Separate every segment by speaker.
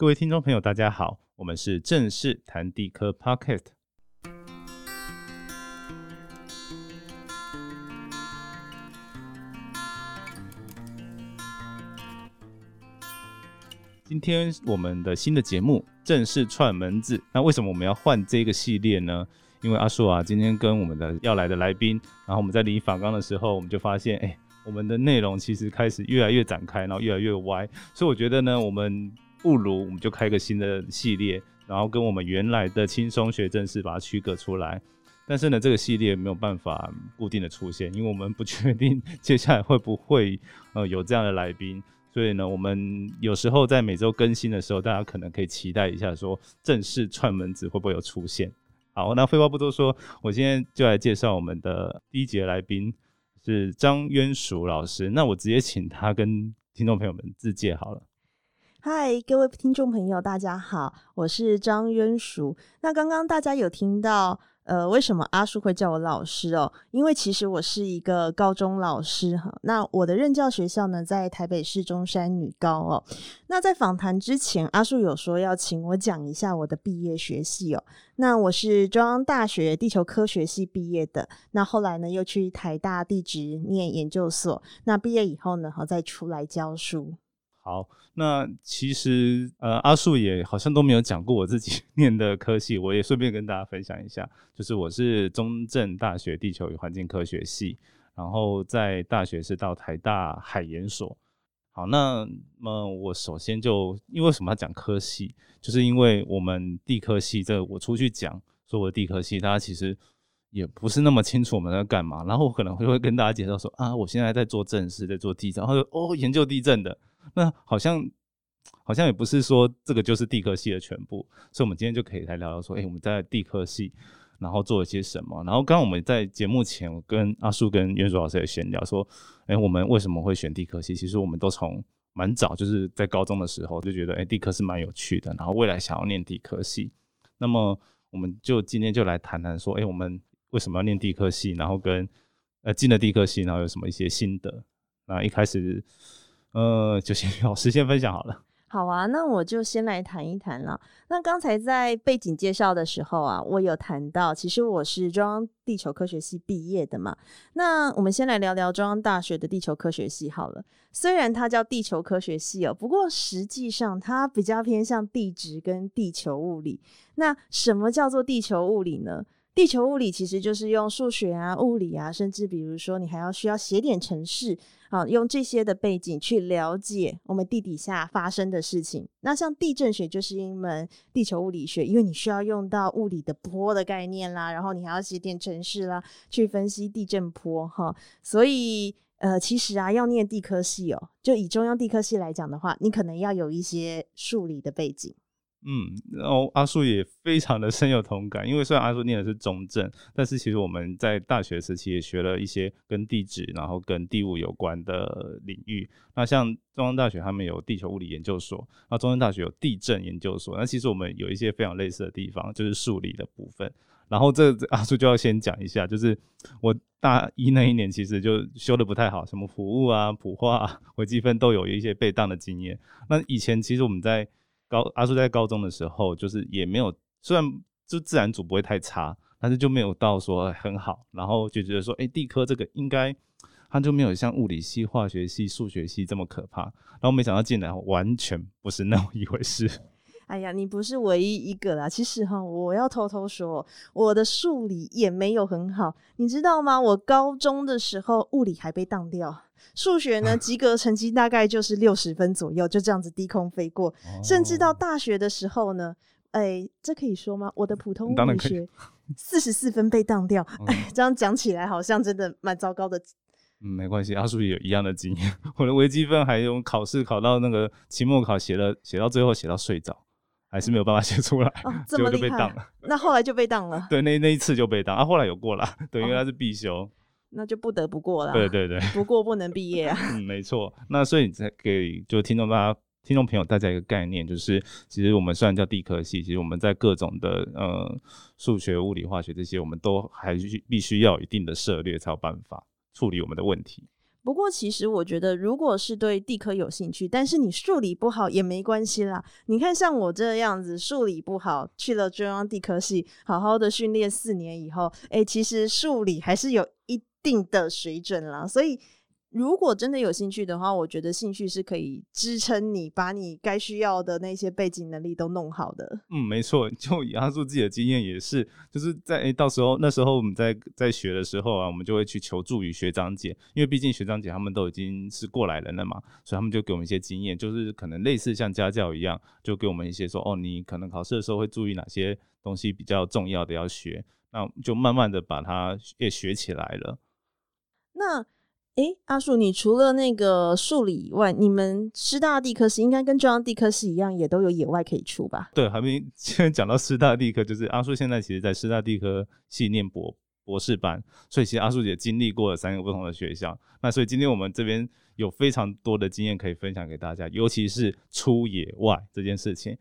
Speaker 1: 各位听众朋友，大家好，我们是正式谈地科 Pocket。今天我们的新的节目正式串门子，那为什么我们要换这个系列呢？因为阿树啊，今天跟我们的要来的来宾，然后我们在理访纲的时候，我们就发现，哎，我们的内容其实开始越来越展开，然后越来越歪，所以我觉得呢，我们。不如我们就开个新的系列，然后跟我们原来的轻松学正式把它区隔出来。但是呢，这个系列没有办法固定的出现，因为我们不确定接下来会不会呃有这样的来宾。所以呢，我们有时候在每周更新的时候，大家可能可以期待一下，说正式串门子会不会有出现。好，那废话不多说，我今天就来介绍我们的第一节来宾是张渊蜀老师。那我直接请他跟听众朋友们自介好了。
Speaker 2: 嗨，各位听众朋友，大家好，我是张渊淑。那刚刚大家有听到，呃，为什么阿叔会叫我老师哦？因为其实我是一个高中老师哈。那我的任教学校呢，在台北市中山女高哦。那在访谈之前，阿叔有说要请我讲一下我的毕业学系哦。那我是中央大学地球科学系毕业的，那后来呢，又去台大地质念研究所。那毕业以后呢，好再出来教书。
Speaker 1: 好，那其实呃，阿树也好像都没有讲过我自己 念的科系，我也顺便跟大家分享一下，就是我是中正大学地球与环境科学系，然后在大学是到台大海研所。好，那么我首先就因为什么要讲科系，就是因为我们地科系这我出去讲说我的地科系，大家其实也不是那么清楚我们在干嘛，然后我可能会会跟大家介绍说啊，我现在在做正事，在做地震，然后哦研究地震的。那好像好像也不是说这个就是地科系的全部，所以我们今天就可以来聊聊说，哎，我们在地科系然后做了些什么。然后刚刚我们在节目前，我跟阿树跟袁卓老师也闲聊说，哎，我们为什么会选地科系？其实我们都从蛮早，就是在高中的时候就觉得，哎，地科是蛮有趣的，然后未来想要念地科系。那么我们就今天就来谈谈说，哎，我们为什么要念地科系？然后跟呃进了地科系，然后有什么一些心得？那一开始。呃，就先 老师先分享好了。
Speaker 2: 好啊，那我就先来谈一谈了。那刚才在背景介绍的时候啊，我有谈到，其实我是中央地球科学系毕业的嘛。那我们先来聊聊中央大学的地球科学系好了。虽然它叫地球科学系哦，不过实际上它比较偏向地质跟地球物理。那什么叫做地球物理呢？地球物理其实就是用数学啊、物理啊，甚至比如说你还要需要写点程式啊，用这些的背景去了解我们地底下发生的事情。那像地震学就是一门地球物理学，因为你需要用到物理的波的概念啦，然后你还要写点程式啦，去分析地震波哈。所以呃，其实啊，要念地科系哦，就以中央地科系来讲的话，你可能要有一些数理的背景。
Speaker 1: 嗯，然后阿树也非常的深有同感，因为虽然阿树念的是中正，但是其实我们在大学时期也学了一些跟地质，然后跟地物有关的领域。那像中央大学他们有地球物理研究所，那中央大学有地震研究所，那其实我们有一些非常类似的地方，就是数理的部分。然后这阿叔就要先讲一下，就是我大一那一年其实就修的不太好，什么普物啊、普化、啊微积分都有一些被当的经验。那以前其实我们在高阿叔在高中的时候，就是也没有，虽然就自然组不会太差，但是就没有到说很好，然后就觉得说，哎，地科这个应该，他就没有像物理系、化学系、数学系这么可怕。然后没想到进来完全不是那么一回事。
Speaker 2: 哎呀，你不是唯一一个啦。其实哈，我要偷偷说，我的数理也没有很好，你知道吗？我高中的时候物理还被当掉。数学呢，及格成绩大概就是六十分左右，就这样子低空飞过。甚至到大学的时候呢，哎，这可以说吗？我的普通物理学四十四分被当掉。哎，这样讲起来好像真的蛮糟糕的。
Speaker 1: 嗯，没关系，阿叔也有一样的经验。我的微积分还用考试考到那个期末考写了，写到最后写到睡着，还是没有办法写出来，
Speaker 2: 这么厉害。那后来就被当了。
Speaker 1: 对，那那一次就被当啊，后来有过了，对，因为它是必修。
Speaker 2: 那就不得不过了。
Speaker 1: 对对对，
Speaker 2: 不过不能毕业啊。
Speaker 1: 嗯，没错。那所以你才给就听众大家、听众朋友大家一个概念，就是其实我们虽然叫地科系，其实我们在各种的呃数学、物理、化学这些，我们都还是必须要有一定的涉猎，才有办法处理我们的问题。
Speaker 2: 不过，其实我觉得，如果是对地科有兴趣，但是你数理不好也没关系啦。你看，像我这样子，数理不好，去了中央地科系，好好的训练四年以后，哎，其实数理还是有一定的水准啦。所以。如果真的有兴趣的话，我觉得兴趣是可以支撑你把你该需要的那些背景能力都弄好的。
Speaker 1: 嗯，没错，就以阿树自己的经验也是，就是在诶，到时候那时候我们在在学的时候啊，我们就会去求助于学长姐，因为毕竟学长姐他们都已经是过来人了嘛，所以他们就给我们一些经验，就是可能类似像家教一样，就给我们一些说哦，你可能考试的时候会注意哪些东西比较重要的要学，那就慢慢的把它也学起来了。
Speaker 2: 那。哎，阿树，你除了那个数理以外，你们师大地科系应该跟中央地科系一样，也都有野外可以出吧？
Speaker 1: 对，还没 现在讲到师大地科，就是阿树现在其实在师大地科系念博博士班，所以其实阿树也经历过了三个不同的学校。那所以今天我们这边有非常多的经验可以分享给大家，尤其是出野外这件事情，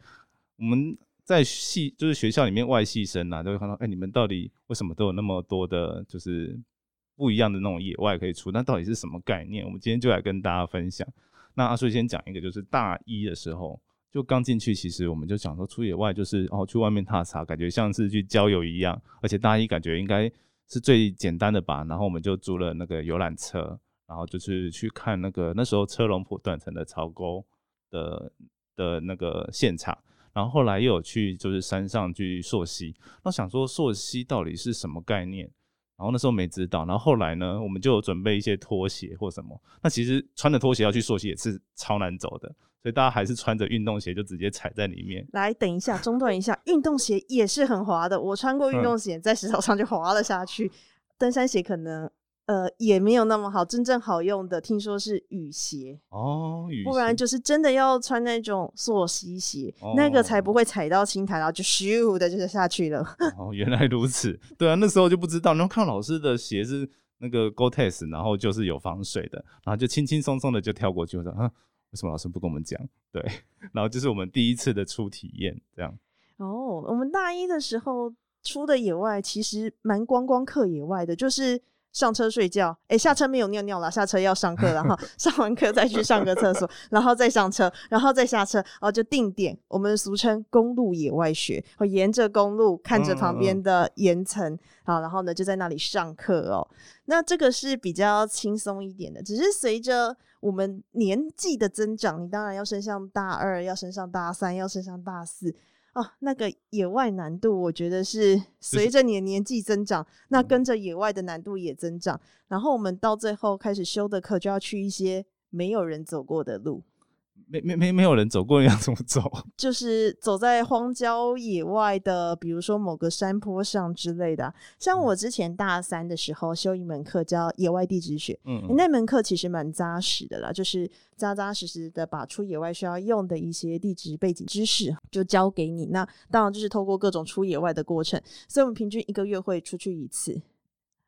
Speaker 1: 我们在系就是学校里面外系生啊，都会看到，哎，你们到底为什么都有那么多的，就是。不一样的那种野外可以出，那到底是什么概念？我们今天就来跟大家分享。那阿叔先讲一个，就是大一的时候就刚进去，其实我们就想说出野外就是哦去外面踏查，感觉像是去郊游一样，而且大一感觉应该是最简单的吧。然后我们就租了那个游览车，然后就是去看那个那时候车龙埔断层的槽沟的的那个现场，然后后来又有去就是山上去溯溪，那想说溯溪到底是什么概念？然后那时候没知道，然后后来呢，我们就准备一些拖鞋或什么。那其实穿着拖鞋要去溯溪也是超难走的，所以大家还是穿着运动鞋就直接踩在里面。
Speaker 2: 来，等一下，中断一下，运动鞋也是很滑的。我穿过运动鞋，在石头上就滑了下去。登山鞋可能。呃，也没有那么好，真正好用的听说是雨鞋
Speaker 1: 哦，雨
Speaker 2: 不然就是真的要穿那种溯溪鞋，那个才不会踩到青苔，然后就咻的就下去了。
Speaker 1: 哦，原来如此，对啊，那时候就不知道，然后看老师的鞋是那个 Gore-Tex，然后就是有防水的，然后就轻轻松松的就跳过去，我说啊，为什么老师不跟我们讲？对，然后就是我们第一次的初体验，这样。
Speaker 2: 哦，我们大一的时候出的野外其实蛮观光客野外的，就是。上车睡觉，哎，下车没有尿尿了，下车要上课，了哈上完课再去上个厕所，然后再上车，然后再下车，然后就定点，我们俗称公路野外学，沿着公路看着旁边的岩层，好，然后呢就在那里上课哦。那这个是比较轻松一点的，只是随着我们年纪的增长，你当然要升上大二，要升上大三，要升上大四。哦，那个野外难度，我觉得 是随着你的年纪增长，那跟着野外的难度也增长。然后我们到最后开始修的课，就要去一些没有人走过的路。
Speaker 1: 没没没没有人走过，要怎么走？
Speaker 2: 就是走在荒郊野外的，比如说某个山坡上之类的。像我之前大三的时候修一门课叫野外地质学，嗯，那门课其实蛮扎实的啦，就是扎扎实实的把出野外需要用的一些地质背景知识就教给你。那当然就是透过各种出野外的过程，所以我们平均一个月会出去一次。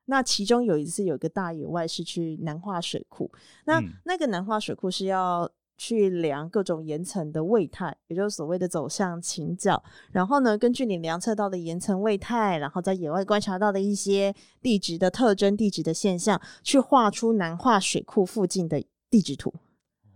Speaker 2: 那其中有一次有个大野外是去南化水库，那那个南化水库是要。去量各种岩层的位态，也就是所谓的走向倾角。然后呢，根据你量测到的岩层位态，然后在野外观察到的一些地质的特征、地质的现象，去画出南化水库附近的地质图。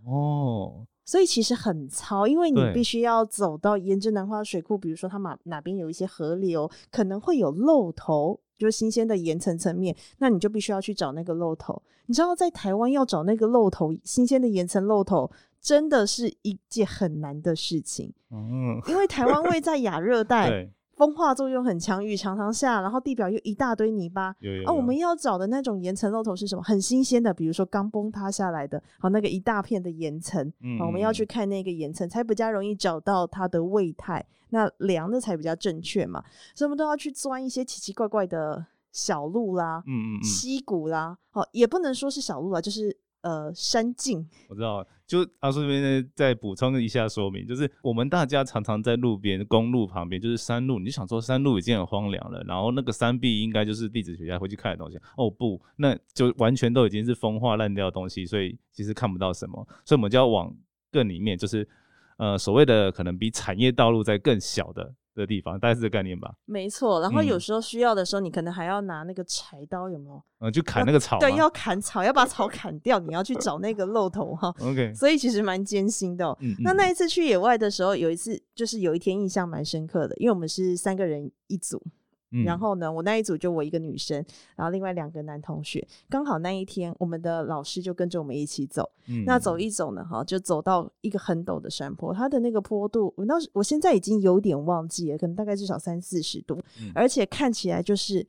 Speaker 1: 哦，
Speaker 2: 所以其实很糙，因为你必须要走到沿着南化水库，比如说它哪哪边有一些河流，可能会有漏头，就是新鲜的岩层层面，那你就必须要去找那个漏头。你知道，在台湾要找那个漏头，新鲜的岩层漏头。真的是一件很难的事情，嗯，因为台湾位在亚热 带，风化作用很强，雨常常下，然后地表又一大堆泥巴，啊，我们要找的那种岩层露头是什么？很新鲜的，比如说刚崩塌下来的，好那个一大片的岩层，嗯，我们要去看那个岩层，才比较容易找到它的位态，那量的才比较正确嘛，所以我们都要去钻一些奇奇怪怪的小路啦，嗯嗯，溪谷啦，好，也不能说是小路啊，就是。呃，山径
Speaker 1: 我知道，就阿叔这边，再补充一下说明，就是我们大家常常在路边、公路旁边，就是山路，你想说山路已经很荒凉了，然后那个山壁应该就是地质学家会去看的东西。哦不，那就完全都已经是风化烂掉的东西，所以其实看不到什么，所以我们就要往更里面，就是呃所谓的可能比产业道路在更小的的地方，大概是这概念吧。
Speaker 2: 没错。然后有
Speaker 1: 嗯
Speaker 2: 时候需要的时候，你可能还要拿那个柴刀，有没有？
Speaker 1: 嗯，就砍那个草。
Speaker 2: 对，要砍草，要把草砍掉，你要去找那个漏头哈。
Speaker 1: OK。
Speaker 2: 所以其实蛮艰辛的、那
Speaker 1: 嗯
Speaker 2: 那一次去野外的时候，有一次就是有一天印象蛮深刻的，因为我们是三个人一组，
Speaker 1: 嗯。
Speaker 2: 然后呢，我那一组就我一个女生，然后另外两个男同学，刚好那一天我们的老师就跟着我们一起走。
Speaker 1: 嗯
Speaker 2: 那走一走呢，哈，就走到一个很陡的山坡，它的那个坡度，我那时我现在已经有点忘记了，可能大概至少三四十度，
Speaker 1: 嗯。
Speaker 2: 而且看起来就是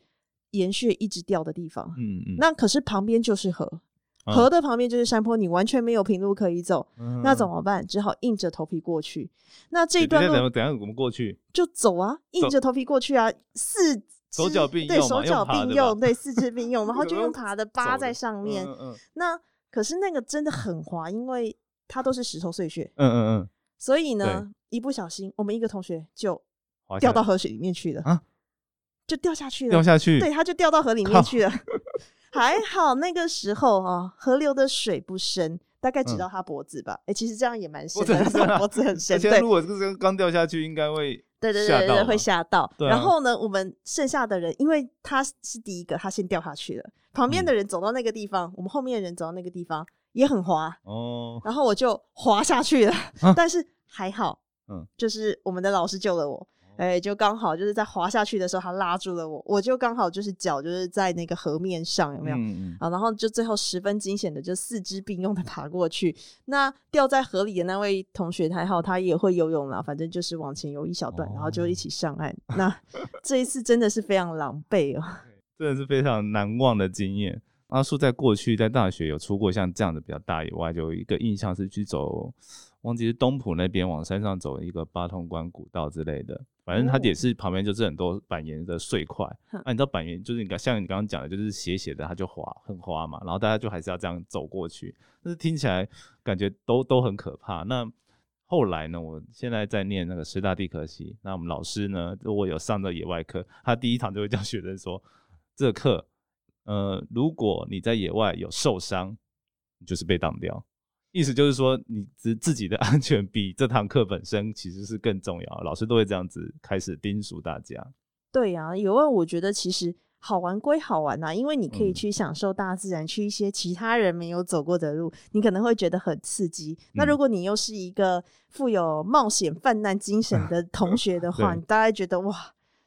Speaker 2: 岩穴一直掉的地方。
Speaker 1: 嗯嗯，
Speaker 2: 那可是旁边就是河，
Speaker 1: 啊
Speaker 2: 河的旁边就是山坡，你完全没有平路可以走，
Speaker 1: 嗯。
Speaker 2: 那怎么办？只好硬着头皮过去。那这一段路
Speaker 1: 等一下我们过去，
Speaker 2: 就走啊，硬着头皮过去啊，四肢
Speaker 1: 手脚并
Speaker 2: 对手脚并用，对四肢并用，然后就用爬的扒在上面。
Speaker 1: 嗯嗯
Speaker 2: 那可是那个真的很滑，因为它都是石头碎屑，
Speaker 1: 嗯嗯嗯，
Speaker 2: 所以呢，一不小心，我们一个同学就掉到河水里面去了，
Speaker 1: 啊？
Speaker 2: 就掉下去了，
Speaker 1: 掉下去，
Speaker 2: 对，他就掉到河里面去了。还好那个时候啊，河流的水不深，大概只
Speaker 1: 嗯
Speaker 2: 到他脖子吧。哎、其实这样也蛮深的，脖子很 深，对
Speaker 1: 而且如果这个刚掉下去，应该会
Speaker 2: 对对对对会吓到。
Speaker 1: 啊
Speaker 2: 然后呢，我们剩下的人，因为他是第一个，他先掉下去了，旁边的
Speaker 1: 嗯
Speaker 2: 人走到那个地方，我们后面的人走到那个地方也很滑，
Speaker 1: 哦，
Speaker 2: 然后我就滑下去了，
Speaker 1: 啊
Speaker 2: 但是还好，
Speaker 1: 嗯
Speaker 2: 就是我们的老师救了我。哎、就刚好就是在滑下去的时候，他拉住了我，我就刚好就是脚就是在那个河面上，有没有？啊，然后就最后十分惊险的就四肢并用的爬过去。那掉在河里的那位同学还好，他也会游泳啦，反正就是往前游一小段，然后就一起上岸。那这一次真的是非常狼狈哦。
Speaker 1: 真的是非常难忘的经验。阿树在过去在大学有出过像这样的比较大以外，就有一个印象是去走，忘记是东浦那边往山上走一个八通关古道之类的，反正它
Speaker 2: 哦
Speaker 1: 也是旁边就是很多板岩的碎块。
Speaker 2: 哼
Speaker 1: 那、你知道板岩就是你刚像你刚刚讲的，就是斜斜的，它就滑很滑嘛，然后大家就还是要这样走过去，但是听起来感觉都都很可怕。那后来呢，我现在在念那个师大地科系，那我们老师呢，如果有上到野外课，他第一堂就会教学生说，这课，呃，如果你在野外有受伤，你就是被挡掉。意思就是说，你自自己的 安全比这堂课本身其实是更重要。老师都会这样子开始叮嘱大家。
Speaker 2: 对呀、有啊，我觉得其实好玩归好玩呐、因为你可以
Speaker 1: 嗯
Speaker 2: 去享受大自然，去一些其他人没有走过的路，你可能会觉得很刺激。那
Speaker 1: 嗯
Speaker 2: 如果你又是一个富有冒险泛滥精神的 同学的话，你大概觉得哇，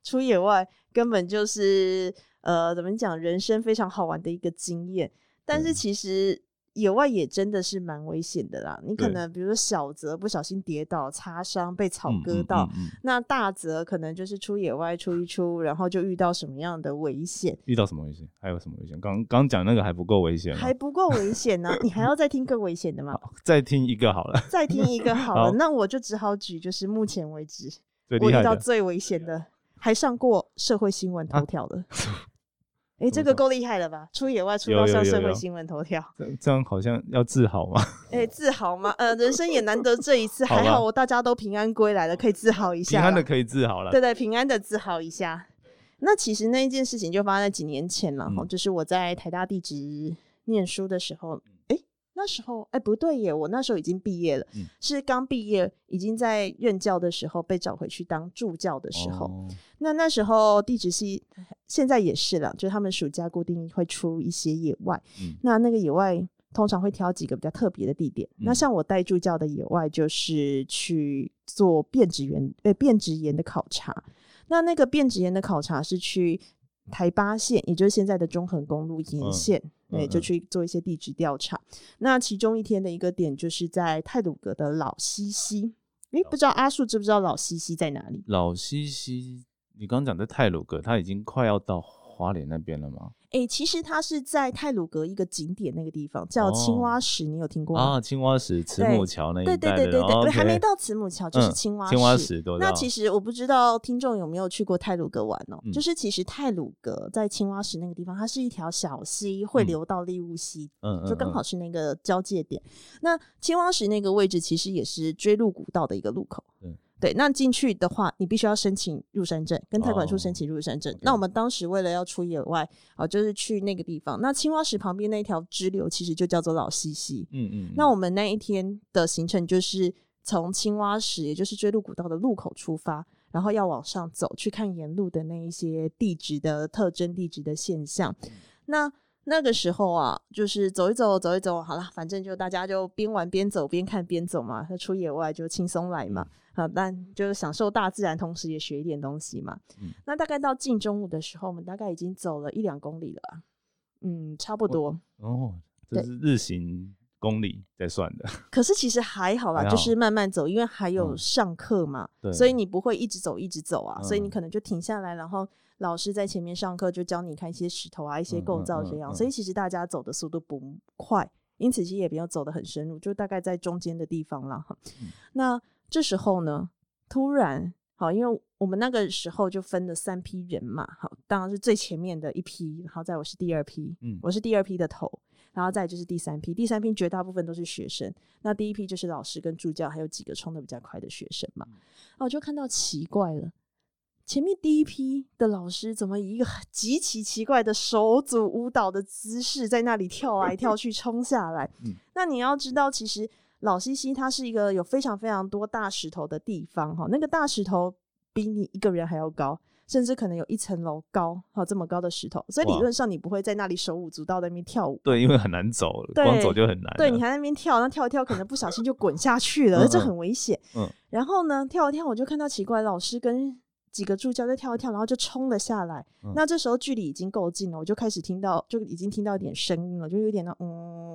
Speaker 2: 出野外根本就是呃，怎么讲，人生非常好玩的一个经验。但是其实野外也真的是蛮危险的啦，你可能比如说小则不小心跌倒、擦伤、被草割到，
Speaker 1: 嗯嗯
Speaker 2: 那大则可能就是出野外出一出，然后就遇到什么样的危险，
Speaker 1: 遇到什么危险？还有什么危险？刚刚讲那个还不够危险
Speaker 2: 还不够危险呢、你还要再听更危险的吗？
Speaker 1: 再听一个好了，
Speaker 2: 再听一个好 了，
Speaker 1: 好
Speaker 2: 那我就只好举，就是目前为止我。遇到最危险的，还上过社会新闻头
Speaker 1: 啊
Speaker 2: 条的。哎、这个够厉害了吧？出野外出到上社会新闻头条，
Speaker 1: 这这样好像要自豪吗？
Speaker 2: 哎、自豪吗？呃，人生也难得这一次，
Speaker 1: 好
Speaker 2: 还好我大家都平安归来了，可以自豪一下平。
Speaker 1: 安的可以自豪了。
Speaker 2: 对对，平安的自豪一下。那其实那一件事情就发生在几年前了哈，
Speaker 1: 嗯
Speaker 2: 就是我在台大地质念书的时候，哎，那时候哎不对耶，我那时候已经毕业了，
Speaker 1: 嗯
Speaker 2: 是刚毕业，已经在任教的时候被找回去当助教的时候。
Speaker 1: 哦
Speaker 2: 那那时候地质系现在也是了，就是他们暑假固定会出一些野外，
Speaker 1: 嗯
Speaker 2: 那那个野外通常会挑几个比较特别的地点。那
Speaker 1: 嗯
Speaker 2: 像我带助教的野外，就是去做变质岩呃变质岩的考察。那那个变质岩的考察是去台八线，也就是现在的中横公路沿
Speaker 1: 嗯
Speaker 2: 线，对，
Speaker 1: 嗯嗯
Speaker 2: 就去做一些地质调查。那其中一天的一个点就是在泰鲁阁的老西西。诶，不知道阿树知不知道老西西在哪里？
Speaker 1: 老西溪，你刚刚讲在泰鲁阁，它已经快要到花莲那边了吗？
Speaker 2: 诶，其实它是在泰鲁阁一个景点那个地方，叫青
Speaker 1: 哦
Speaker 2: 蛙石，你有听过吗？
Speaker 1: 啊，青蛙石、慈母桥那一
Speaker 2: 对对对对对，
Speaker 1: 哦
Speaker 2: 对还没到慈母桥，就是
Speaker 1: 嗯
Speaker 2: 青蛙
Speaker 1: 青蛙
Speaker 2: 石那其实我不知道听众有没有去过泰鲁阁玩哦、
Speaker 1: 嗯
Speaker 2: 就是其实泰鲁阁在青蛙石那个地方，它是一条小溪，会
Speaker 1: 嗯
Speaker 2: 流到利乌溪，
Speaker 1: 嗯嗯，
Speaker 2: 就刚
Speaker 1: 嗯
Speaker 2: 好是那个交界点。那青蛙石那个位置其实也是追鹿古道的一个路口。
Speaker 1: 嗯
Speaker 2: 对，那进去的话，你必须要申请入山证，跟泰管处申
Speaker 1: 哦
Speaker 2: 请入山证。那我们当时为了要出野外，啊，就是去那个地方。那青蛙石旁边那条支流其实就叫做老西溪。
Speaker 1: 嗯嗯，
Speaker 2: 那我们那一天的行程就是从青蛙石，也就是追鹿古道的路口出发，然后要往上走去看沿路的那一些地质的特征、地质的现象。那那个时候啊，就是走一走，走一走，好了，反正就大家就边玩边走，边看边走嘛。出野外就轻松来嘛，啊，但就是享受大自然，同时也学一点东西嘛。那大概到近中午的时候，我们大概已经走了一两公里了，嗯，差不多。
Speaker 1: 哦，这是日行公里在算的。
Speaker 2: 可是其实还好啦，就是慢慢走，因为还有上课嘛，所以你不会一直走一直走啊，所以你可能就停下来，然后。老师在前面上课，就教你看一些石头啊，一些构造这样，所以其实大家走的速度不快，因此其实也不要走的很深入，就大概在中间的地方了哈。那这时候呢，突然好，因为我们那个时候就分了三批人嘛，好，当然是最前面的一批，然后在我是第二批，嗯，我是第二批的头，然后再就是第三批，第三批绝大部分都是学生，那第一批就是老师跟助教，还有几个冲的比较快的学生嘛，然后就看到奇怪了。前面第一批的老师怎么以一个 极其奇怪的手组舞蹈的姿势在那里跳来跳去冲下来？那你要知道，其实老西西它是一个有非常非常多大石头的地方哈，那个大石头比你一个人还要高，甚至可能有一层楼高哈，这么高的石头，所以理论上你不会在那里手舞足蹈在那边跳舞。
Speaker 1: 对，因为很难走，光走就很难。
Speaker 2: 对，你还在那边跳，那跳一跳可能不小心就滚下去了，这很危险。嗯，然后呢，跳一跳我就看到奇怪，老师跟几个助教在跳一跳，然后就冲了下来。那这时候距离已经够近了，我就开始听到，就已经听到一点声音了，就有点那嗯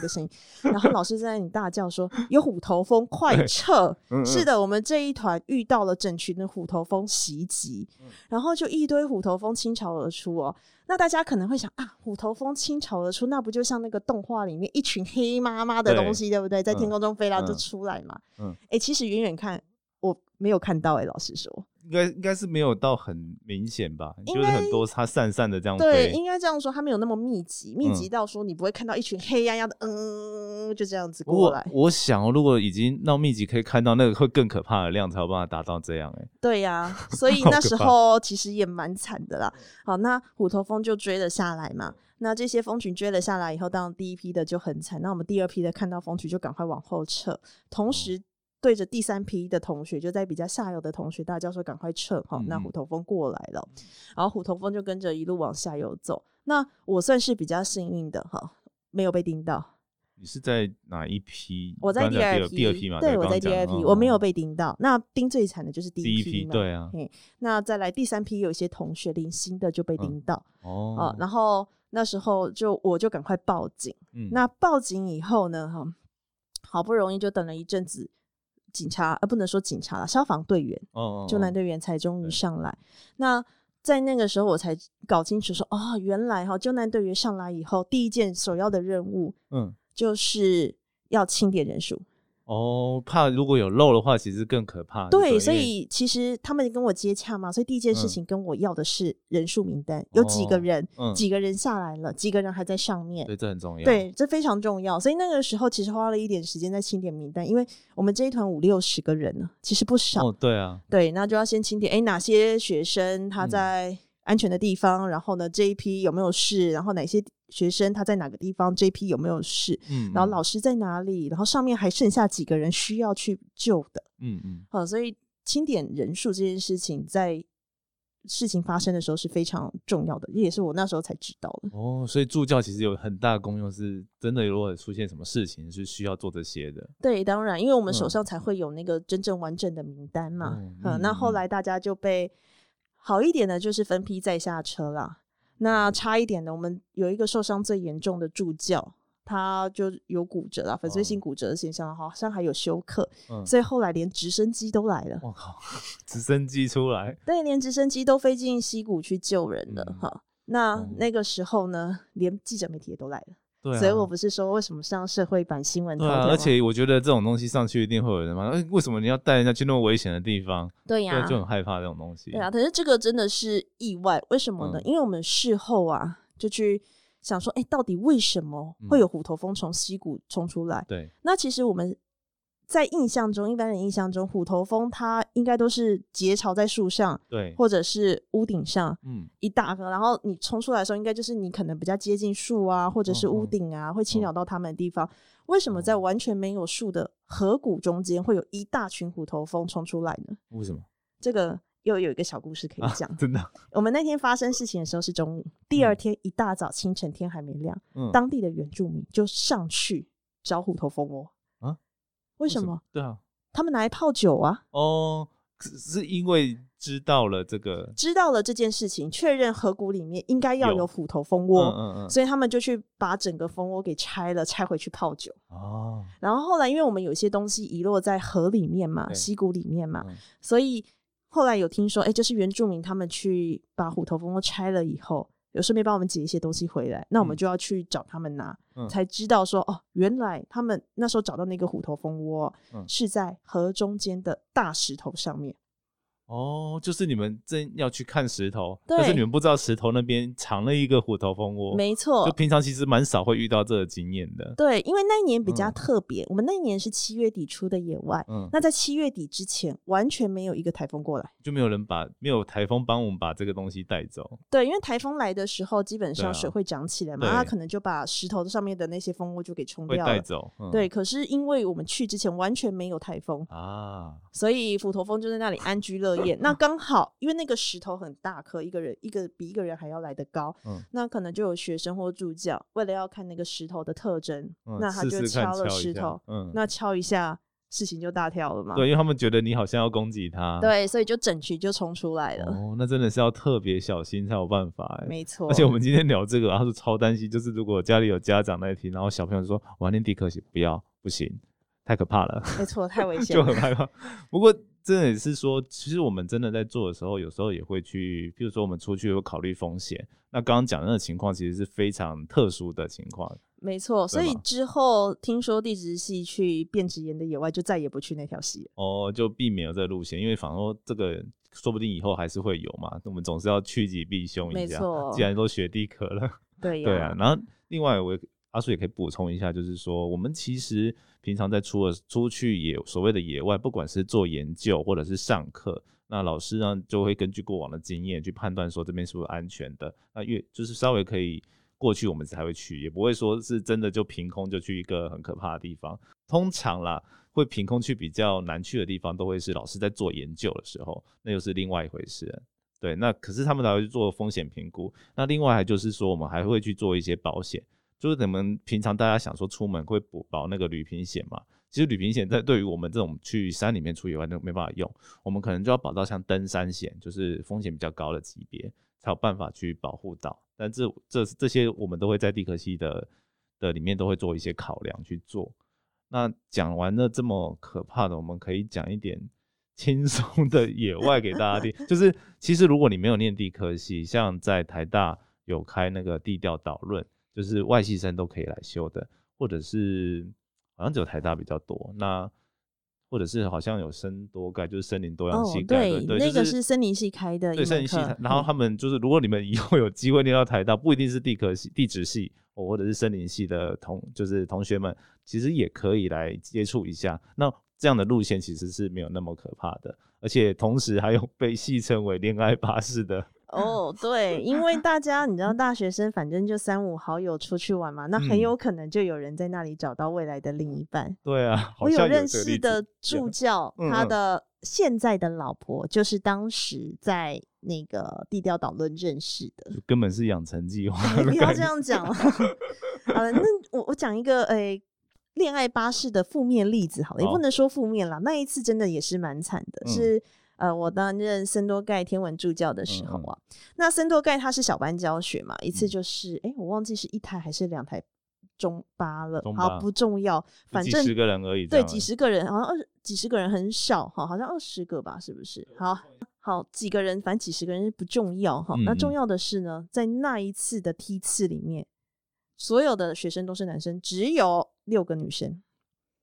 Speaker 2: 的声音。然后老师在那里大叫说：“有虎头蜂，快撤！”是的，我们这一团遇到了整群的虎头蜂袭击，然后就一堆虎头蜂倾巢而出哦。那大家可能会想啊，虎头蜂倾巢而出，那不就像那个动画里面一群黑妈妈的东西，对不对？在天空中飞来就出来嘛。嗯，哎，其实远远看我没有看到，哎，老实说。
Speaker 1: 应该应该是没有到很明显吧，就是很多它散散的这样
Speaker 2: 对，应该这样说，它没有那么密集，密集到说你不会看到一群黑压压的，嗯，就这样子过来。
Speaker 1: 我想，如果已经闹密集，可以看到那个会更可怕的量，才有办法达到这样。哎，
Speaker 2: 对呀，所以那时候其实也蛮惨的啦。好，那虎头蜂就追了下来嘛。那这些蜂群追了下来以后，当然第一批的就很惨。那我们第二批的看到蜂群就赶快往后撤，同时。对着第三批的同学，就在比较下游的同学，大家说赶快撤哈。那虎头蜂过来了，然后虎头蜂就跟着一路往下游走。那我算是比较幸运的哈，没有被叮到。
Speaker 1: 你是在哪一批？
Speaker 2: 我在第二
Speaker 1: 批，第二批嘛。
Speaker 2: 对，我在第二批，我没有被盯到。那盯最惨的就是第
Speaker 1: 一
Speaker 2: 批，
Speaker 1: 对啊。
Speaker 2: 那再来第三批，有一些同学零星的就被盯到哦。然后那时候就我就赶快报警。嗯。那报警以后呢？哈，好不容易就等了一阵子。警察呃，不能说警察了，消防队员，哦救难队员才终于上来。那在那个时候，我才搞清楚说，哦，原来哈，救难队员上来以后，第一件首要的任务，嗯，就是要清点人数。
Speaker 1: 哦，怕如果有漏的话，其实更可怕。
Speaker 2: 对，所以其实他们跟我接洽嘛，所以第一件事情跟我要的是人数名单，有几个人，几个人下来了，几个人还在上面。
Speaker 1: 对，这很重要。
Speaker 2: 对，这非常重要。所以那个时候其实花了一点时间在清点名单，因为我们这一团五六十个人呢，其实不少。
Speaker 1: 哦，对啊。
Speaker 2: 对，那就要先清点，哎，哪些学生他在安全的地方，然后呢这一批有没有事，然后哪些。学生他在哪个地方？JP 有没有事？嗯，然后老师在哪里？然后上面还剩下几个人需要去救的？嗯嗯，好，所以清点人数这件事情在事情发生的时候是非常重要的，也是我那时候才知道的。
Speaker 1: 哦，所以助教其实有很大的功用，是真的。如果出现什么事情是需要做这些的，
Speaker 2: 对，当然，因为我们手上才会有那个真正完整的名单嘛。嗯，那后来大家就被好一点的，就是分批再下车了。那差一点的，我们有一个受伤最严重的助教，他就有骨折了，粉碎性骨折的现象，好像还有休克，所以后来连直升机都来了。我靠，
Speaker 1: 直升机出来？
Speaker 2: 对，连直升机都飞进溪谷去救人了哈。那那个时候呢，连记者媒体也都来了。所以我不是说为什么上社会版新闻？
Speaker 1: 对啊，而且我觉得这种东西上去一定会有人骂。哎，为什么你要带人家去那么危险的地方？
Speaker 2: 对呀，
Speaker 1: 就很害怕这种东西。
Speaker 2: 对啊，可是这个真的是意外，为什么呢？因为我们事后啊，就去想说，哎，到底为什么会有虎头蜂从溪谷冲出来？
Speaker 1: 对，
Speaker 2: 那其实我们。在印象中，一般人印象中，虎头蜂它应该都是结巢在树上，
Speaker 1: 对，
Speaker 2: 或者是屋顶上，嗯，一大个。然后你冲出来的时候，应该就是你可能比较接近树啊，或者是屋顶啊，会侵扰到它们的地方。为什么在完全没有树的河谷中间会有一大群虎头蜂冲出来呢？
Speaker 1: 为什么？
Speaker 2: 这个又有一个小故事可以讲。
Speaker 1: 真的，
Speaker 2: 我们那天发生事情的时候是中午，第二天一大早清晨天还没亮，
Speaker 1: 嗯，
Speaker 2: 当地的原住民就上去找虎头蜂窝
Speaker 1: 啊？
Speaker 2: 为什么？
Speaker 1: 对啊，
Speaker 2: 他们拿来泡酒啊。
Speaker 1: 哦，是是因为知道了这个，
Speaker 2: 知道了这件事情，确认河谷里面应该要
Speaker 1: 有
Speaker 2: 有虎头蜂
Speaker 1: 嗯
Speaker 2: 窝，
Speaker 1: 嗯嗯，
Speaker 2: 所以他们就去把整个蜂窝给拆了，拆回去泡酒。
Speaker 1: 哦，
Speaker 2: 然后后来，因为我们有些东西遗落在河里面嘛，溪谷里面嘛，
Speaker 1: 嗯
Speaker 2: 所以后来有听说，哎，就是原住民他们去把虎头蜂窝拆了以后，有顺便帮我们解一些东西回来，那我们
Speaker 1: 嗯
Speaker 2: 就要去找他们拿，
Speaker 1: 嗯
Speaker 2: 才知道说，哦，原来他们那时候找到那个虎头蜂窝、
Speaker 1: 嗯
Speaker 2: 是在河中间的大石头上面。
Speaker 1: 哦，就是你们正要去看石头，
Speaker 2: 对
Speaker 1: 但是你们不知道石头那边藏了一个虎头蜂窝，
Speaker 2: 没错
Speaker 1: 就，平常其实蛮少会遇到这个经验的。
Speaker 2: 对，因为那一年比较
Speaker 1: 嗯
Speaker 2: 特别，我们那一年是七月底出的野外，
Speaker 1: 嗯，
Speaker 2: 那在七月底之前完全没有一个台风过来。
Speaker 1: 就没有人把没有台风帮我们把这个东西带走。
Speaker 2: 对，因为台风来的时候，基本上水会涨起来嘛，
Speaker 1: 对
Speaker 2: 它可能就把石头上面的那些蜂窝就给冲掉了。
Speaker 1: 带走，嗯、
Speaker 2: 对，可是因为我们去之前完全没有台风，
Speaker 1: 啊，
Speaker 2: 所以虎头蜂就在那里安居乐业。那刚好，因为那个石头很大颗，一个人一个比一个人还要来得高，
Speaker 1: 嗯
Speaker 2: 那可能就有学生或助教为了要看那个石头的特征，
Speaker 1: 嗯
Speaker 2: 那他就敲了石头，
Speaker 1: 嗯，
Speaker 2: 那敲一下，事情就大跳了嘛。
Speaker 1: 对，因为他们觉得你好像要攻击他，，
Speaker 2: 对，所以就整局就冲出来了。
Speaker 1: 哦，那真的是要特别小心才有办法哎。
Speaker 2: 没错，
Speaker 1: 而且我们今天聊这个，他是超担心，就是如果家里有家长在听，然后小朋友说我要念地科学，不要，不行，太可怕了。
Speaker 2: 没错，太危 险
Speaker 1: 就
Speaker 2: 了。
Speaker 1: 很害怕。不过真的也是说，其实我们真的在做的时候，有时候也会去，譬如说我们出去会考虑风险。那刚刚讲的那个情况，其实是非常特殊的情况。
Speaker 2: 没错，所以之后听说地质系去变质岩的野外，就再也不去那条溪了。
Speaker 1: 哦，就避免了这个路线，因为反正说这个说不定以后还是会有嘛，我们总是要趋吉避凶一下。
Speaker 2: 没错
Speaker 1: 既然都学地科了，
Speaker 2: 对呀、
Speaker 1: 对啊。然后另外我也阿叔也可以补充一下，就是说我们其实平常在出了出去野所谓的野外，不管是做研究或者是上课，那老师呢就会根据过往的经验去判断说这边是不是安全的。那越就是稍微可以过去，我们才会去，也不会说是真的就凭空就去一个很可怕的地方。通常啦，会凭空去比较难去的地方，都会是老师在做研究的时候，那又是另外一回事。对，那可是他们才会去做风险评估。那另外还就是说，我们还会去做一些保险，就是你们平常大家想说出门会补保那个旅平险嘛？其实旅平险在对于我们这种去山里面出野外都没办法用，我们可能就要保到像登山险，就是风险比较高的级别，才有办法去保护到。但这这这些我们都会在地科系的的里面都会做一些考量去做。那讲完了这么可怕的，我们可以讲一点 轻松的野外给大家听。就是其实如果你没有念地科系，像在台大有开那个地调导论，就是外系生都可以来修的，或者是好像只有台大比较多。那或者是好像有生多盖，就是森林多样
Speaker 2: 哦
Speaker 1: 性，概论，对，
Speaker 2: 那个
Speaker 1: 是
Speaker 2: 森林系开的
Speaker 1: 对森林系，然后
Speaker 2: 嗯
Speaker 1: 他们就是，如果你们以后有机会念到台大，不一定是地科系、地质系，哦或者是森林系的同，就是同学们，其实也可以来接触一下。那这样的路线其实是没有那么可怕的，而且同时还有被戏称为恋爱巴士的，
Speaker 2: 哦，对，因为大家你知道，大学生反正就三五好友出去玩嘛，那很
Speaker 1: 嗯
Speaker 2: 有可能就有人在那里找到未来的另一半。
Speaker 1: 对啊，好像
Speaker 2: 我有认识的助教，
Speaker 1: 嗯嗯
Speaker 2: 他的现在的老婆就是当时在那个地调导论认识的。
Speaker 1: 根本是养成计划
Speaker 2: 你不要这。样讲了。好了，那我我讲一个诶。恋爱巴士的负面例子好了，也不能说负面啦。那一次真的也是蛮惨的，
Speaker 1: 嗯
Speaker 2: 是呃，我担任森多盖天文助教的时候
Speaker 1: 嗯
Speaker 2: 啊，那森多盖他是小班教学嘛，一次
Speaker 1: 嗯
Speaker 2: 就是哎，我忘记是一台还是两台中巴了，
Speaker 1: 中
Speaker 2: 好不重要，反正
Speaker 1: 几十个人而已，
Speaker 2: 对，几十个人，好像二几十个人很少哈，好像二十个吧，是不是？好好几个人，反正几十个人不重要哈。那重要的是呢，在那一次的梯次里面，所有的学生都是男生，只有六个女生。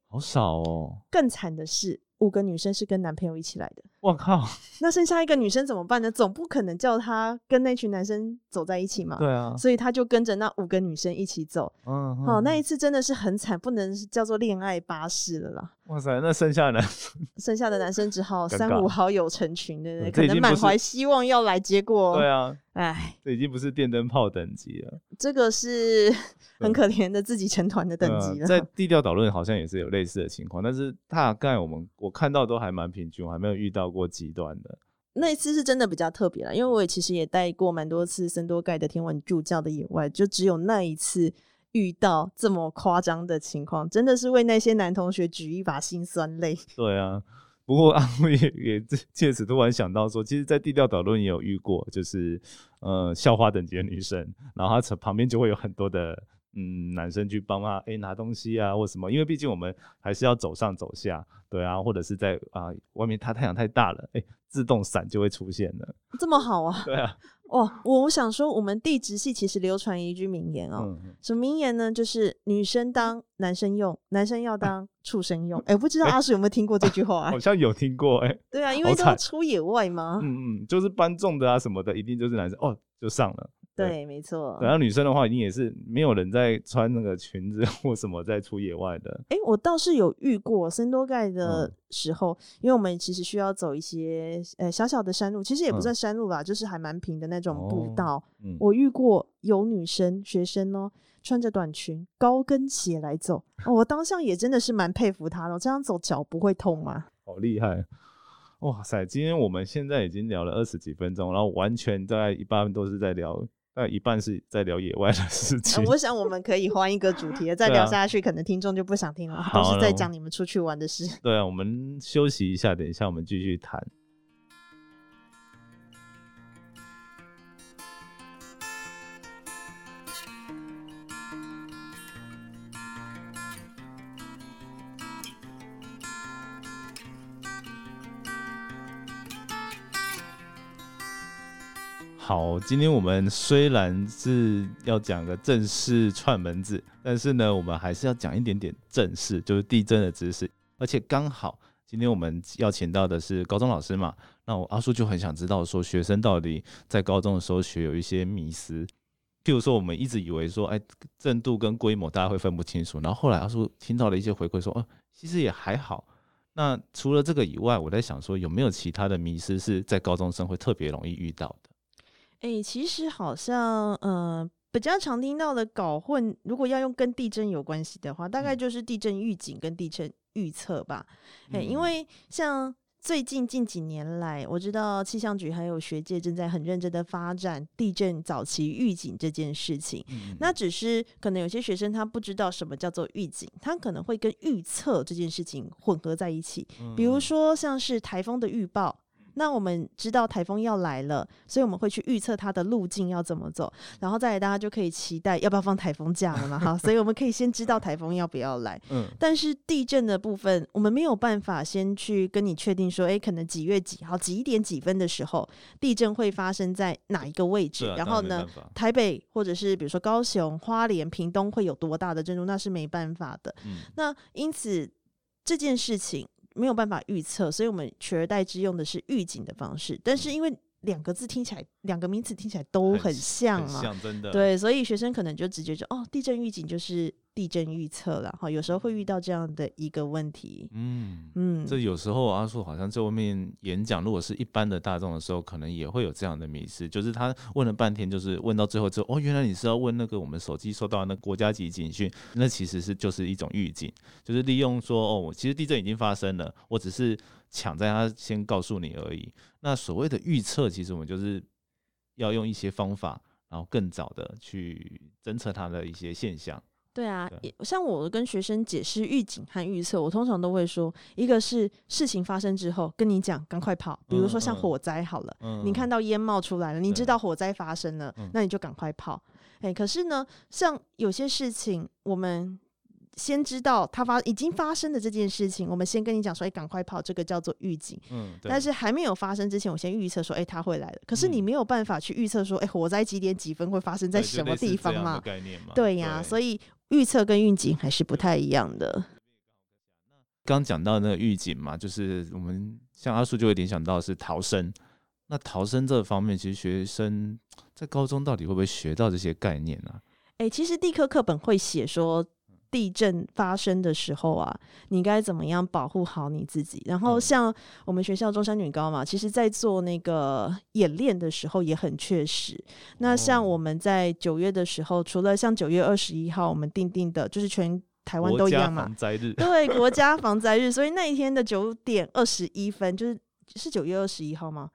Speaker 1: 好少哦。
Speaker 2: 更惨的是，五个女生是跟男朋友一起来的。
Speaker 1: 我靠，
Speaker 2: 那剩下一个女生怎么办呢？总不可能叫她跟那群男生走在一起嘛。
Speaker 1: 对啊，
Speaker 2: 所以她就跟着那五个女生一起走。
Speaker 1: 嗯，
Speaker 2: 好、
Speaker 1: 嗯
Speaker 2: 那一次真的是很惨，不能叫做恋爱巴士了啦。
Speaker 1: 哇塞，那剩下的人
Speaker 2: 剩下的男生只好三五好友成群，对不对？可能满怀希望要来，结果，
Speaker 1: 对啊，
Speaker 2: 哎，
Speaker 1: 这已经不是电灯泡等级了。
Speaker 2: 这个是 很可怜的自己成团的等级了。
Speaker 1: 呃在地调导论好像也是有类似的情况，但是大概我们我看到都还蛮平均，我还没有遇到过极端的。
Speaker 2: 那一次是真的比较特别了，因为我也其实也带过蛮多次森多盖的天文助教的野外，就只有那一次遇到这么夸张的情况，真的是为那些男同学举一把辛酸泪。
Speaker 1: 对啊，不过阿辉也也借此突然想到说，其实，在地调导论也有遇过，就是呃校花等级的女生，然后她旁边就会有很多的。嗯，男生去帮他哎拿东西啊，或什么，因为毕竟我们还是要走上走下，对啊，或者是在啊外面，它太阳太大了，哎，自动伞就会出现了，
Speaker 2: 这么好啊？
Speaker 1: 对啊，
Speaker 2: 哦，我我想说，我们地质系其实流传一句名言哦，什么名言呢？就是女生当男生用，男生要当畜生用。哎，不知道阿叔有没有听过这句话？
Speaker 1: 好像有听过，哎，
Speaker 2: 对啊，因为都要出野外嘛，
Speaker 1: 嗯嗯，就是搬重的啊什么的，一定就是男生哦就上了。
Speaker 2: 对，没错。
Speaker 1: 然后女生的话，一定也是没有人在穿那个裙子 或什么在出野外的。
Speaker 2: 哎，我倒是有遇过森多盖的时候，因为我们其实需要走一些呃小小的山路，其实也不算山路吧，就是还蛮平的那种步道。我遇过有女生学生哦，穿着短裙、高跟鞋来走，我当下也真的是蛮佩服她的。这样走脚不会痛吗？
Speaker 1: 好厉害！哇塞，今天我们现在已经聊了二十几分钟，然后完全大概一半都是在聊。那一半是在聊野外的事情。
Speaker 2: 我想我们可以换一个主题，再聊下去，可能听众就不想听了，都是在讲你们出去玩的事。
Speaker 1: 对啊，我们休息一下，等一下我们继续谈。好，今天我们虽然是要讲个正式串门子，但是呢，我们还是要讲一点点正式，就是地震的知识。而且刚好今天我们要请到的是高中老师嘛，那我阿叔就很想知道说，学生到底在高中的时候学有一些迷思，譬如说我们一直以为说，哎，震度跟规模大家会分不清楚，然后后来阿叔听到了一些回馈说，哦，其实也还好。那除了这个以外，我在想说，有没有其他的迷思是在高中生会特别容易遇到？
Speaker 2: 哎，其实好像，呃，比较常听到的搞混，如果要用跟地震有关系的话，大概就是地震预警跟地震预测吧。哎，因为像最近近几年来，我知道气象局还有学界正在很认真的发展地震早期预警这件事情。那只是可能有些学生他不知道什么叫做预警，他可能会跟预测这件事情混合在一起。比如说像是台风的预报。那我们知道台风要来了，所以我们会去预测它的路径要怎么走，然后再来大家就可以期待要不要放台风假了嘛？哈，所以我们可以先知道台风要不要来。嗯，但是地震的部分，我们没有办法先去跟你确定说，哎，可能几月几号几点几分的时候地震会发生在哪一个位置？然后呢，台北或者是比如说高雄、花莲、屏东会有多大的震度？那是没办法的。嗯，那因此这件事情。没有办法预测，所以我们取而代之用的是预警的方式。但是因为两个字听起来，两个名词听起来都很像啊，
Speaker 1: 真的。
Speaker 2: 对，所以学生可能就直接就哦，地震预警就是地震预测了哈。有时候会遇到这样的一个问题。
Speaker 1: 嗯嗯，这有时候阿叔好像在外面演讲，如果是一般的大众的时候，可能也会有这样的迷失，就是他问了半天，就是问到最后之后，哦，原来你是要问那个我们手机收到那国家级警讯，那其实是就是一种预警，就是利用说哦，其实地震已经发生了，我只是。抢在他先告诉你而已。那所谓的预测，其实我们就是要用一些方法，然后更早的去侦测它的一些现象。
Speaker 2: 对啊，像我跟学生解释预警和预测，我通常都会说，一个是事情发生之后跟你讲，赶快跑。比如说像火灾好了，你看到烟冒出来了，你知道火灾发生了，那你就赶快跑。哎，可是呢，像有些事情我们。先知道它发已经发生的这件事情，我们先跟你讲说，哎，赶快跑，这个叫做预警。嗯，但是还没有发生之前，我先预测说，哎，它会来的。可是你没有办法去预测说，哎，火灾几点几分会发生在什么地方嘛？
Speaker 1: 概念嘛？
Speaker 2: 对呀，所以预测跟预警还是不太一样的。
Speaker 1: 刚讲到那个预警嘛，就是我们像阿叔就会联想到是逃生。那逃生这方面，其实学生在高中到底会不会学到这些概念呢？
Speaker 2: 哎，其实地科课本会写说。地震发生的时候啊，你该怎么样保护好你自己？然后像我们学校中山女高嘛，其实在做那个演练的时候也很确实。那像我们在九月的时候，除了像九月二十一号我们定定的，就是全台湾都一样嘛。对，国家防灾日，所以那一天的九点二十一分，就是是九月二十一号吗？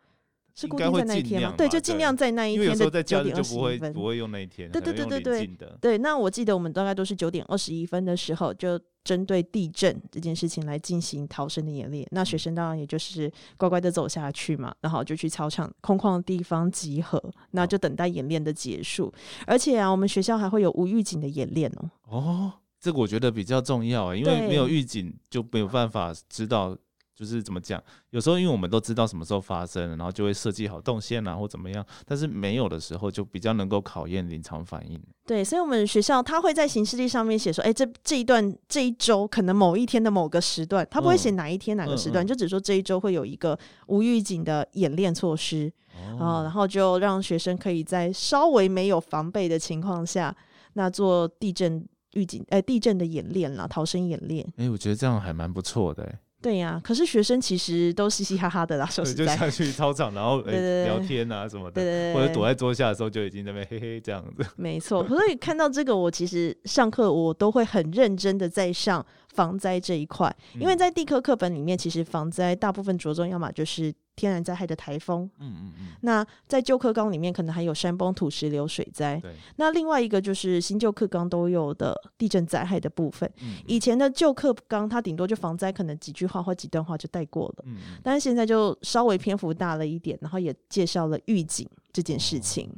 Speaker 2: 是固定在那一？天吗对，就尽量在那一天的
Speaker 1: 时候在假
Speaker 2: 九点二十
Speaker 1: 日就不会
Speaker 2: 一分。
Speaker 1: 不会用那一天，
Speaker 2: 对对对对对那我记得我们大概都是九点二十一分的时候，就针对地震这件事情来进行逃生的演练。那
Speaker 1: 嗯
Speaker 2: 学生当然也就是乖乖的走下去嘛，然后就去操场空旷的地方集合，那就等待演练的结束。而且啊，我们学校还会有无预警的演练哦。
Speaker 1: 哦，这个我觉得比较重要欸，因为没有预警就没有办法知道，就是怎么讲。有时候因为我们都知道什么时候发生，然后就会设计好动线啊或怎么样，但是没有的时候就比较能够考验临场反应。
Speaker 2: 对，所以我们学校他会在行事历上面写说，哎，这这一段这一周可能某一天的某个时段，他不会写
Speaker 1: 嗯
Speaker 2: 哪一天哪个时段，
Speaker 1: 嗯嗯
Speaker 2: 就只说这一周会有一个无预警的演练措施。啊，然后就让学生可以在稍微没有防备的情况下，那做地震预警，哎，地震的演练啦，逃生演练。
Speaker 1: 哎、我觉得这样还蛮不错的、欸。
Speaker 2: 对呀、可是学生其实都嘻嘻哈哈的啦，说
Speaker 1: 对，
Speaker 2: 实在，
Speaker 1: 就下去操场，然后 聊天啊什么的，或者躲在桌下的时候就已经在那边嘿嘿这样子。
Speaker 2: 没错。所以看到这个，我其实上课我都会很认真的在上防灾这一块，因为
Speaker 1: 嗯
Speaker 2: 在地科课本里面，其实防灾大部分着重要么就是天然灾害的台风，
Speaker 1: 嗯嗯嗯，
Speaker 2: 那在旧课纲里面可能还有山崩、土石流、水灾。
Speaker 1: 对，
Speaker 2: 那另外一个就是新旧课纲都有的地震灾害的部分。
Speaker 1: 嗯
Speaker 2: 以前的旧课纲，它顶多就防灾，可能几句话或几段话就带过了。
Speaker 1: 嗯嗯
Speaker 2: 但是现在就稍微篇幅大了一点，然后也介绍了预警这件事情，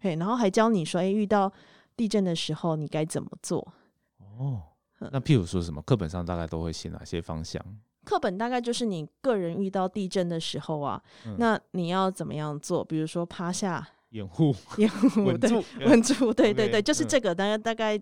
Speaker 2: 嘿，然后还教你说，哎，遇到地震的时候你该怎么做。
Speaker 1: 哦，
Speaker 2: 嗯
Speaker 1: 那譬如说什么课本上大概都会写哪些方向？
Speaker 2: 课本大概就是你个人遇到地震的时候啊，
Speaker 1: 嗯
Speaker 2: 那你要怎么样做？比如说趴下、
Speaker 1: 掩护
Speaker 2: 掩护，对，
Speaker 1: 稳住，
Speaker 2: 稳住，对对对，就是
Speaker 1: 嗯
Speaker 2: 这个，大概大概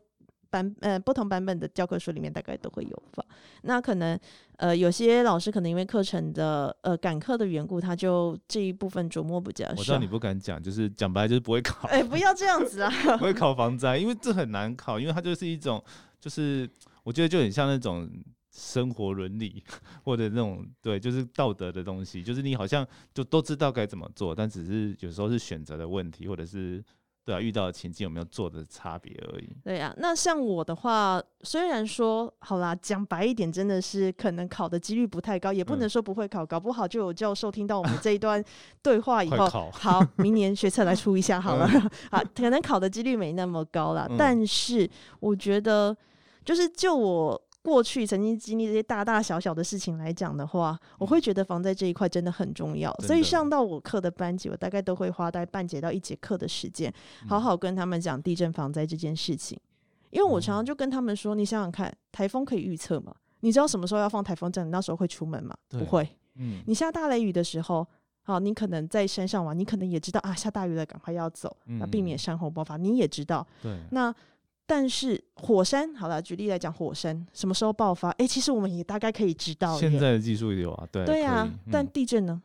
Speaker 2: 版呃不同版本的教科书里面大概都会有吧。那可能呃有些老师可能因为课程的呃赶课的缘故，他就这一部分琢磨不较少
Speaker 1: 我知道你。不敢讲，就是讲白了就是不会考，
Speaker 2: 哎、不要这样子啊！
Speaker 1: 不会考防灾，因为这很难考，因为它就是一种，就是我觉得就很像那种生活伦理或者那种对，就是道德的东西，就是你好像就都知道该怎么做，但只是有时候是选择的问题，或者是对啊遇到的情境有没有做的差别而已。
Speaker 2: 对呀、那像我的话，虽然说好啦，讲白一点，真的是可能考的几率不太高，也不能
Speaker 1: 嗯。
Speaker 2: 说不会考，搞不好就有教授听到我们这一段对话以后，好，明年学测来出一下好了，好，可能考的几率没那么高啦，
Speaker 1: 嗯。
Speaker 2: 但是我觉得，就是就我。过去曾经经历这些大大小小的事情来讲的话，我会觉得防灾这一块真的很重要。所以上到我课的班级，我大概都会花大概半节到一节课的时间，好好跟他们讲地震防灾这件事情。因为我常常就跟他们说，你想想看，台风可以预测吗？你知道什么时候要放台风假？你那时候会出门吗？不会。
Speaker 1: 嗯，
Speaker 2: 你下大雷雨的时候，好，你可能在山上玩，你可能也知道啊，下大雨了，赶快要走，那避免
Speaker 1: 嗯
Speaker 2: 山洪爆发。你也知道，
Speaker 1: 对，
Speaker 2: 那但是火山，好了，举例来讲，火山什么时候爆发？哎，其实我们也大概可以知道。
Speaker 1: 现在的技术有啊，对，
Speaker 2: 对啊但
Speaker 1: 嗯
Speaker 2: 地震呢？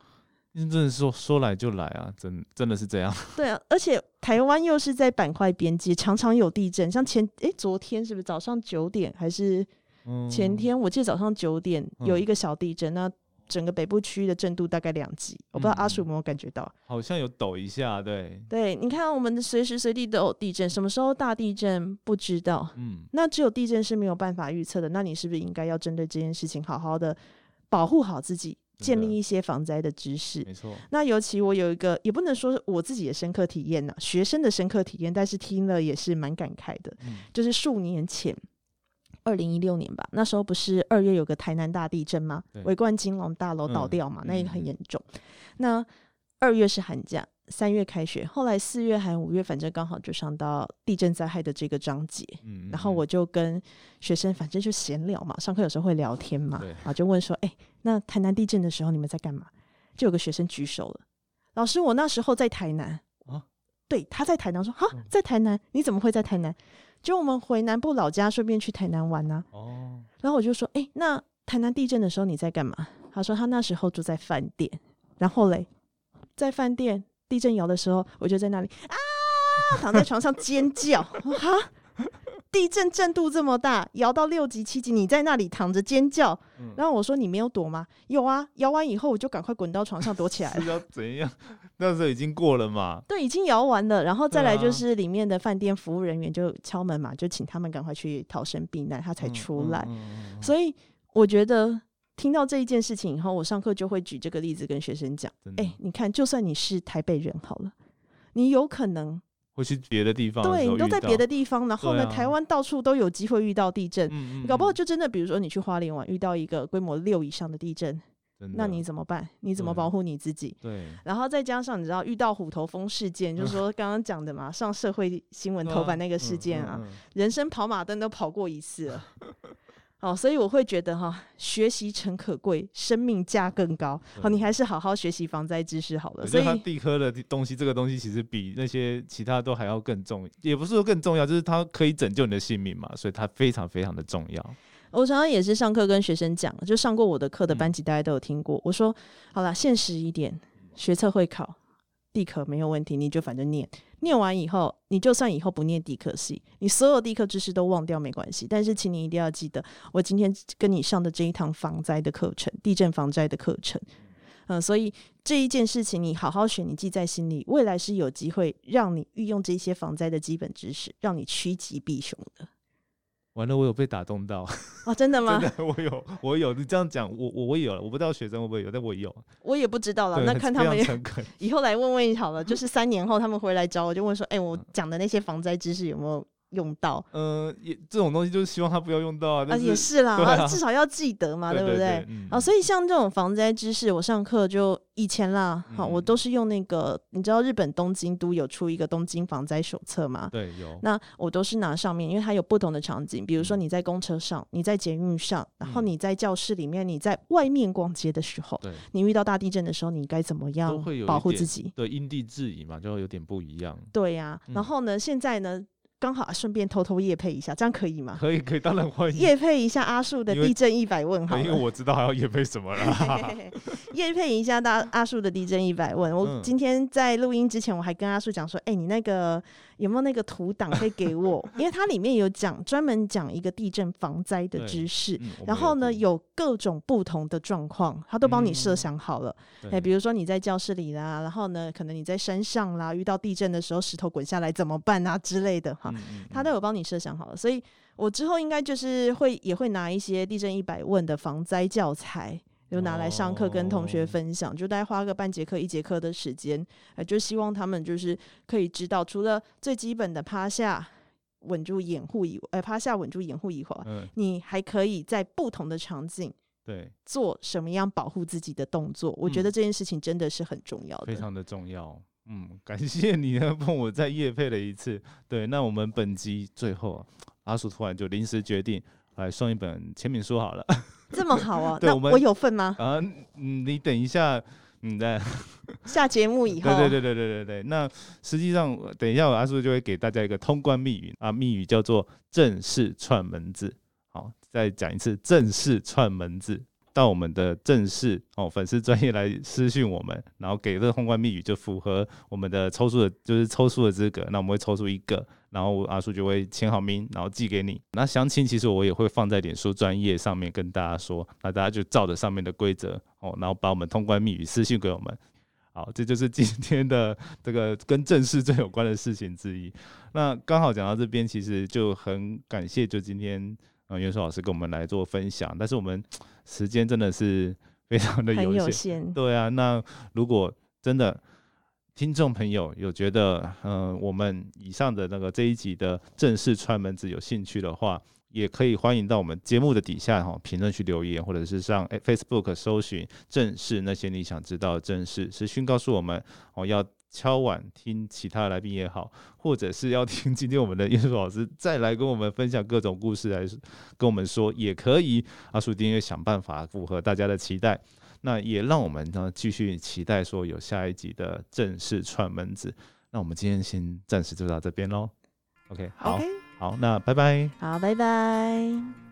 Speaker 1: 真的说说来就来啊，真真的是这样。
Speaker 2: 对啊，而且台湾又是在板块边界，常常有地震。像前哎，昨天是不是早上九点还是
Speaker 1: 嗯
Speaker 2: 前天？我记得早上九点有
Speaker 1: 嗯
Speaker 2: 一个小地震，那整个北部区域的震度大概两级，我不知道阿
Speaker 1: 嗯
Speaker 2: 叔有没有感觉到？
Speaker 1: 好像有抖一下，对，
Speaker 2: 对，你看我们的随时随地都有地震，什么时候大地震不知道，
Speaker 1: 嗯，
Speaker 2: 那只有地震是没有办法预测的。那你是不是应该要针对这件事情好好的保护好自己，建立一些防灾的知识？
Speaker 1: 没错，
Speaker 2: 那尤其我有一个，也不能说是我自己的深刻体验呐、学生的深刻体验，但是听了也是蛮感慨的。
Speaker 1: 嗯
Speaker 2: 就是数年前，二零一六年吧，那时候不是二月有个台南大地震吗
Speaker 1: 对？
Speaker 2: 维冠金龙大楼倒
Speaker 1: 嗯
Speaker 2: 掉嘛，那也很
Speaker 1: 嗯
Speaker 2: 严重。那二月是寒假，三月开学，后来四月还五月，反正刚好就上到地震灾害的这个章节。
Speaker 1: 嗯，
Speaker 2: 然后我就跟学生，反正就闲聊嘛，上课有时候会聊天嘛，啊就问说，哎、那台南地震的时候你们在干嘛？就有个学生举手了，老师，我那时候在台南。
Speaker 1: 啊
Speaker 2: 对，他在台南，说哈
Speaker 1: 嗯，
Speaker 2: 在台南，你怎么会在台南？就我们回南部老家，顺便去台南玩呢、
Speaker 1: 哦，
Speaker 2: 然后我就说，哎、那台南地震的时候你在干嘛？他说他那时候住在饭店，然后嘞，在饭店地震摇的时候，我就在那里啊，躺在床上尖叫，我说哈，地震震度这么大，摇到六级七级，你在那里躺着尖叫，
Speaker 1: 嗯
Speaker 2: 然后我说你没有躲吗？有啊，摇完以后我就赶快滚到床上躲起来了
Speaker 1: 是。要怎样？那时候已经过了嘛，
Speaker 2: 对，已经摇完了，然后再来就是里面的饭店服务人员就敲门嘛，就请他们赶快去逃生避难，他才
Speaker 1: 嗯
Speaker 2: 出来。所以我觉得听到这一件事情以后，我上课就会举这个例子跟学生讲，哎、你看，就算你是台北人好了，你有可能
Speaker 1: 会去别的地方的
Speaker 2: 对你都在别的地方，然后呢，
Speaker 1: 啊
Speaker 2: 台湾到处都有机会遇到地震。
Speaker 1: 嗯嗯
Speaker 2: 搞不好
Speaker 1: 嗯
Speaker 2: 就真的，比如说你去花莲玩，遇到一个规模六以上的地震，那你怎么办？你怎么保护你自己？
Speaker 1: 对
Speaker 2: 然后再加上你知道遇到虎头蜂事件，就是说刚刚讲的嘛，上社会新闻头版那个事件啊，人生跑马灯都跑过一次了。哦，所以我会觉得哈，学习诚可贵，生命价更高。好，
Speaker 1: 对
Speaker 2: 你还是好好学习防灾知识好了。所以
Speaker 1: 地科的东西，这个东西其实比那些其他都还要更重，也不是说更重要，就是它可以拯救你的性命嘛，所以它非常非常的重要。
Speaker 2: 我常常也是上课跟学生讲，就上过我的课的
Speaker 1: 嗯
Speaker 2: 班级，大家都有听过。我说，好啦，现实一点，学测会考，地科没有问题，你就反正念，念完以后，你就算以后不念地科系，你所有地科知识都忘掉没关系。但是，请你一定要记得，我今天跟你上的这一堂防灾的课程，地震防灾的课程。嗯，所以这一件事情你好好学，你记在心里，未来是有机会让你运用这些防灾的基本知识，让你趋吉避凶的。
Speaker 1: 完了，我有被打动到，
Speaker 2: 哦，真的吗？
Speaker 1: 真的，我有，我有。你这样讲，我我我也有了，我不知道学生会不会有，但我有。
Speaker 2: 我也不知道了，那看他们。以后来问问好了，就 是三年后他们回来找我，就问说，哎、我
Speaker 1: 嗯
Speaker 2: 讲的那些防灾知识有没有用到？
Speaker 1: 呃，也这种东西就是希望他不要用到啊。
Speaker 2: 啊，也是啦，
Speaker 1: 啊
Speaker 2: 啊至少要记得嘛，对不
Speaker 1: 对对？嗯
Speaker 2: 啊，所以像这种防灾知识，我上课就以前啦，好，我
Speaker 1: 嗯
Speaker 2: 都是用那个，你知道日本东京都有出一个东京防灾手册吗？
Speaker 1: 对有。
Speaker 2: 那我都是拿上面，因为它有不同的场景，比如说
Speaker 1: 嗯
Speaker 2: 你在公车上，你在捷运上，然后
Speaker 1: 嗯
Speaker 2: 你在教室里面，你在外面逛街的时候，
Speaker 1: 对
Speaker 2: 你遇到大地震的时候，你该怎么
Speaker 1: 都
Speaker 2: 样
Speaker 1: 会有
Speaker 2: 保护自己？
Speaker 1: 对因地制宜嘛，就有点不一样。
Speaker 2: 对呀、然
Speaker 1: 嗯
Speaker 2: 后呢，现在呢，刚好顺便偷偷夜配一下，这样可以吗？
Speaker 1: 可以可以，当然欢迎。
Speaker 2: 夜配一下阿树的地震一百问好
Speaker 1: 因为，我知道还要夜配什么啦。
Speaker 2: 夜配一下大阿树的地震一百问。我
Speaker 1: 嗯
Speaker 2: 今天在录音之前，我还跟阿树讲说，哎、你那个有没有那个图档可以给我？因为它里面有讲专门讲一个地震防灾的知识。
Speaker 1: 嗯
Speaker 2: 然后呢，有各种不同的状况，他都帮你设
Speaker 1: 嗯
Speaker 2: 想好了。哎、
Speaker 1: 对
Speaker 2: 比如说你在教室里啦，然后呢，可能你在山上啦，遇到地震的时候，石头滚下来怎么办啊之类的哈。他都有帮你设想好了，所以我之后应该就是会也会拿一些地震一百问的防灾教材，就拿来上课跟同学
Speaker 1: 哦
Speaker 2: 分享，就大概花个半节课、一节课的时间，呃，就希望他们就是可以知道，除了最基本的趴下稳住掩护以，呃，趴下稳住掩护以后，
Speaker 1: 嗯，
Speaker 2: 你还可以在不同的场景
Speaker 1: 对，
Speaker 2: 做什么样保护自己的动作。我觉得
Speaker 1: 嗯
Speaker 2: 这件事情真的是很重要的。
Speaker 1: 非常的重要。嗯，感谢你呢，帮我再夜配了一次。对，那我们本集最后啊，阿叔突然就临时决定来送一本签名书好了。
Speaker 2: 这么好啊，那
Speaker 1: 对我
Speaker 2: 有份吗？
Speaker 1: 啊，嗯，你等一下，嗯，在
Speaker 2: 下节目以后，
Speaker 1: 对对对对对对对。那实际上，等一下我阿叔就会给大家一个通关密语啊，密语叫做正式串门子。好，再讲一次，正式串门子。到我们的正式哦粉丝专业来私讯我们，然后给这个通关密语就符合我们的抽出的，就是抽出的资格。那我们会抽出一个，然后阿叔就会签好名，然后寄给你。那详情其实我也会放在脸书专业上面跟大家说，那大家就照着上面的规则哦，然后把我们通关密语私信给我们。好，这就是今天的这个跟正式最有关的事情之一。那刚好讲到这边，其实就很感谢，就今天呃袁硕老师跟我们来做分享，但是我们 时间真的是 非常的有限。
Speaker 2: 有限。
Speaker 1: 对啊，那如果真的听众朋友有觉得，嗯、我们以上的那个这一集的正式串门子有兴趣的话，也可以欢迎到我们节目的底下哈评论区留言，或者是上诶 Facebook 搜寻正式那些你想知道的正式，私讯告诉我们哦要。敲碗听其他来宾也好，或者是要听今天我们的叶树老师再来跟我们分享各种故事，来跟我们说也可以。阿叔一定会想办法符合大家的期待。那也让我们呢继续期待说有下一集的正式串门子。那我们今天先暂时就到这边喽。OK，好
Speaker 2: OK，
Speaker 1: 好，那拜拜。
Speaker 2: 好，拜拜。